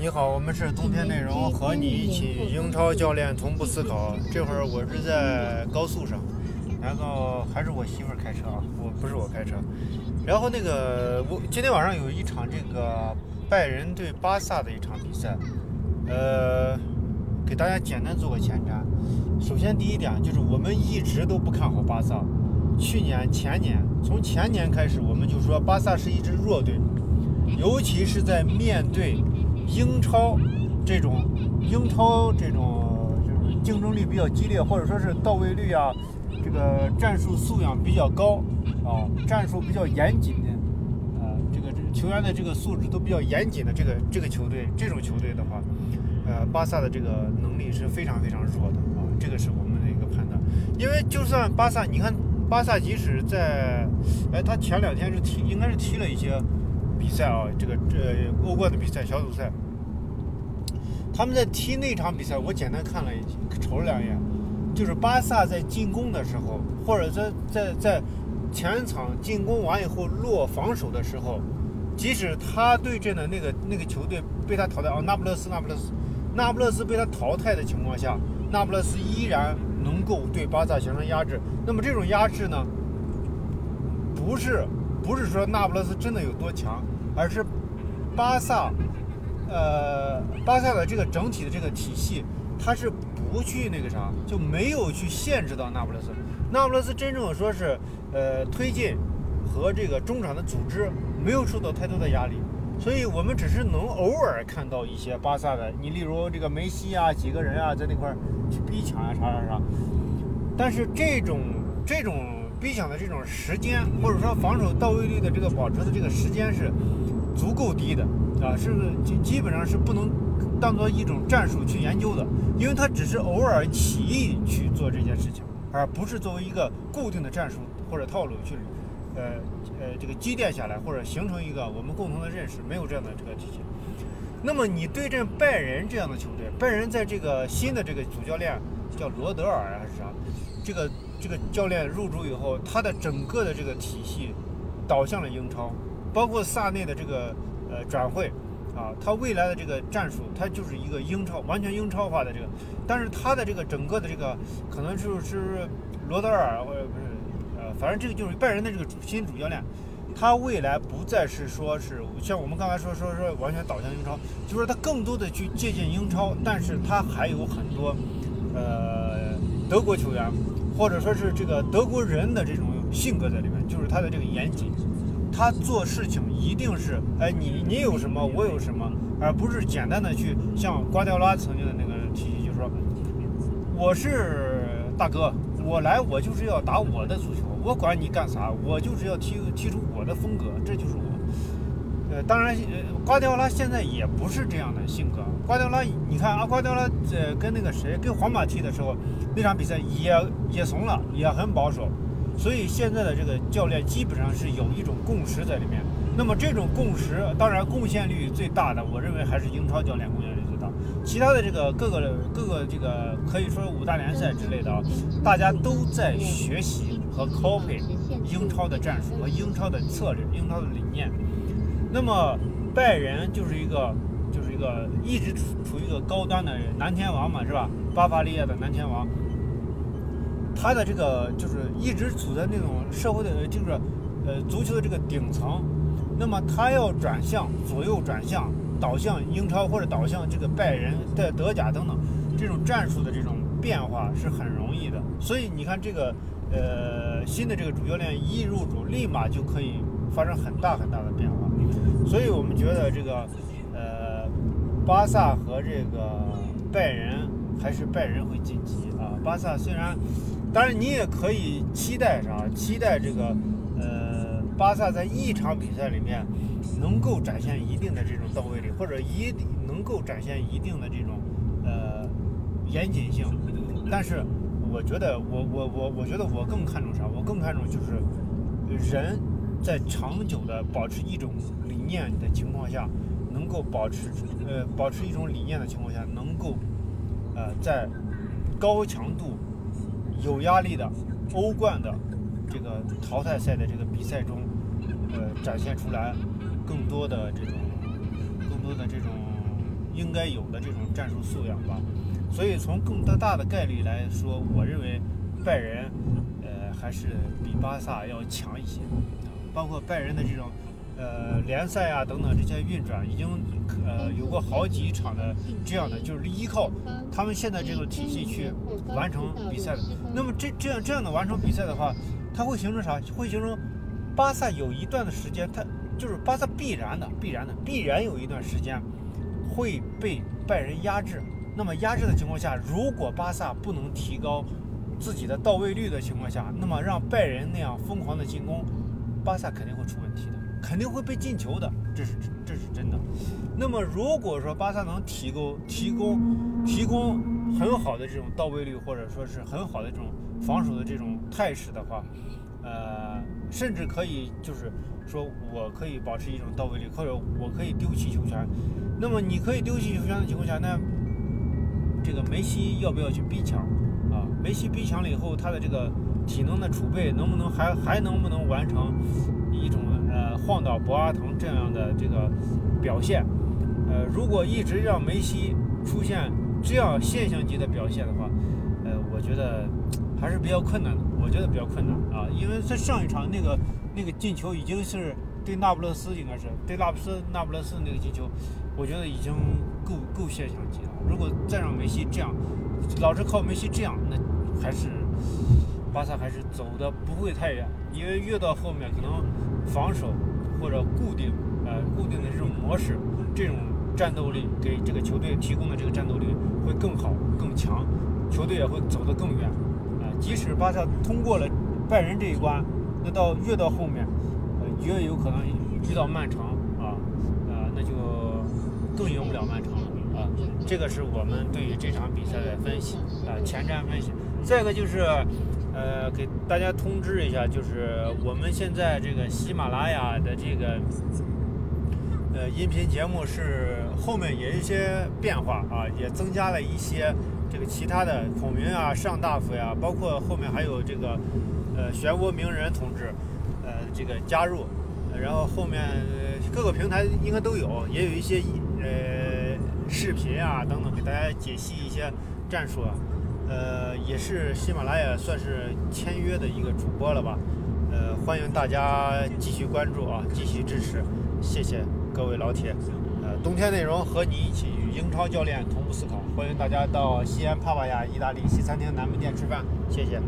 你好，我们是冬天内容，和你一起英超教练从不思考。这会儿我是在高速上，然后还是我媳妇儿开车啊，我不是我开车。然后那个我今天晚上有一场这个拜仁对巴萨的一场比赛，呃，给大家简单做个前瞻。首先第一点就是我们一直都不看好巴萨，去年、前年，从前年开始我们就说巴萨是一支弱队，尤其是在面对。英超这种英超这种就是竞争力比较激烈，或者说是到位率啊，这个战术素养比较高啊，战术比较严谨的，呃，这个球员的这个素质都比较严谨的这个这个球队，这种球队的话，呃，巴萨的这个能力是非常非常弱的啊，这个是我们的一个判断。因为就算巴萨，你看巴萨即使在，哎，他前两天是踢，应该是踢了一些。比赛啊，这个这欧冠的比赛小组赛，他们在踢那场比赛，我简单看了一瞅了两眼，就是巴萨在进攻的时候，或者在在在前场进攻完以后落防守的时候，即使他对阵的那个那个球队被他淘汰，哦，那不勒斯，那不勒斯，那不勒斯被他淘汰的情况下，那不勒斯依然能够对巴萨形成压制。那么这种压制呢，不是。不是说那不勒斯真的有多强，而是巴萨，呃，巴萨的这个整体的这个体系，它是不去那个啥，就没有去限制到那不勒斯。那不勒斯真正说是，呃，推进和这个中场的组织没有受到太多的压力，所以我们只是能偶尔看到一些巴萨的，你例如这个梅西啊，几个人啊在那块去逼抢啊，啥啥啥。但是这种这种。逼抢的这种时间，或者说防守到位率的这个保持的这个时间是足够低的啊，是基基本上是不能当做一种战术去研究的，因为它只是偶尔起意去做这件事情，而不是作为一个固定的战术或者套路去呃呃这个积淀下来或者形成一个我们共同的认识，没有这样的这个体系。那么你对阵拜仁这样的球队，拜仁在这个新的这个主教练叫罗德尔还是啥？这个这个教练入主以后，他的整个的这个体系导向了英超，包括萨内的这个呃转会啊，他未来的这个战术，他就是一个英超完全英超化的这个。但是他的这个整个的这个可能就是罗德尔或者不是呃，反正这个就是拜仁的这个主新主教练，他未来不再是说是像我们刚才说说说完全导向英超，就是说他更多的去借鉴英超，但是他还有很多呃德国球员。或者说是这个德国人的这种性格在里面，就是他的这个严谨，他做事情一定是，哎，你你有什么，我有什么，而不是简单的去像瓜迪奥拉曾经的那个体系，就是说，我是大哥，我来我就是要打我的足球，我管你干啥，我就是要踢踢出我的风格，这就是我。当然，瓜迪奥拉现在也不是这样的性格。瓜迪奥拉，你看啊瓜迪奥拉在跟那个谁，跟皇马踢的时候，那场比赛也也怂了，也很保守。所以现在的这个教练基本上是有一种共识在里面。那么这种共识，当然贡献率最大的，我认为还是英超教练贡献率最大。其他的这个各个各个这个可以说五大联赛之类的啊，大家都在学习和 copy 英超的战术和英超的策略、英超的理念。那么拜仁就是一个，就是一个一直处处于一个高端的南天王嘛，是吧？巴伐利亚的南天王，他的这个就是一直处在那种社会的，就是呃足球的这个顶层。那么他要转向左右转向，导向英超或者导向这个拜仁在德甲等等，这种战术的这种变化是很容易的。所以你看这个呃新的这个主教练一入主，立马就可以发生很大很大的变化。所以我们觉得这个，呃，巴萨和这个拜仁还是拜仁会晋级啊。巴萨虽然，当然你也可以期待啥？期待这个，呃，巴萨在一场比赛里面能够展现一定的这种到位率，或者一能够展现一定的这种呃严谨性。但是我觉得，我我我我觉得我更看重啥？我更看重就是人。在长久的保持一种理念的情况下，能够保持呃保持一种理念的情况下，能够呃在高强度、有压力的欧冠的这个淘汰赛的这个比赛中，呃展现出来更多的这种更多的这种应该有的这种战术素养吧。所以从更大大的概率来说，我认为拜仁，呃，还是比巴萨要强一些。包括拜仁的这种，呃，联赛啊等等这些运转，已经呃有过好几场的这样的，就是依靠他们现在这个体系去完成比赛的。那么这这样这样的完成比赛的话，它会形成啥？会形成巴萨有一段的时间，它就是巴萨必然的、必然的、必然有一段时间会被拜仁压制。那么压制的情况下，如果巴萨不能提高自己的到位率的情况下，那么让拜仁那样疯狂的进攻，巴萨肯定会出问题的，肯定会被进球的，这是这是真的。那么如果说巴萨能提供提供提供很好的这种到位率，或者说是很好的这种防守的这种态势的话，呃，甚至可以就是说我可以保持一种到位率，或者我可以丢弃球权。那么你可以丢弃球权的情况下，那这个梅西要不要去逼抢啊？梅西逼抢了以后，他的这个体能的储备能不能还还能不能完成一种呃晃倒博阿滕这样的这个表现？呃，如果一直让梅西出现这样现象级的表现的话，呃，我觉得还是比较困难的。我觉得比较困难啊，因为在上一场那个那个进球已经是对那不勒斯，应该是对那不勒斯那不勒斯那个进球，我觉得已经够够现象级了。如果再让梅西这样，老是靠梅西这样，那还是巴萨还是走的不会太远，因为越到后面可能防守或者固定呃固定的这种模式，这种战斗力给这个球队提供的这个战斗力会更好更强，球队也会走得更远啊。即使巴萨通过了拜仁这一关，那到越到后面，呃越有可能遇到曼城啊，呃那就更赢不了曼城了。啊，这个是我们对于这场比赛的分析啊，前瞻分析。再一个就是，呃，给大家通知一下，就是我们现在这个喜马拉雅的这个呃音频节目是后面也有一些变化啊，也增加了一些这个其他的孔明啊、上大夫呀，包括后面还有这个呃漩涡鸣人同志呃这个加入，然后后面各个平台应该都有，也有一些呃。视频啊，等等，给大家解析一些战术啊，呃，也是喜马拉雅算是签约的一个主播了吧，呃，欢迎大家继续关注啊，继续支持，谢谢各位老铁，呃，冬天内容和你一起与英超教练同步思考，欢迎大家到西安帕帕亚意大利西餐厅南门店吃饭，谢谢。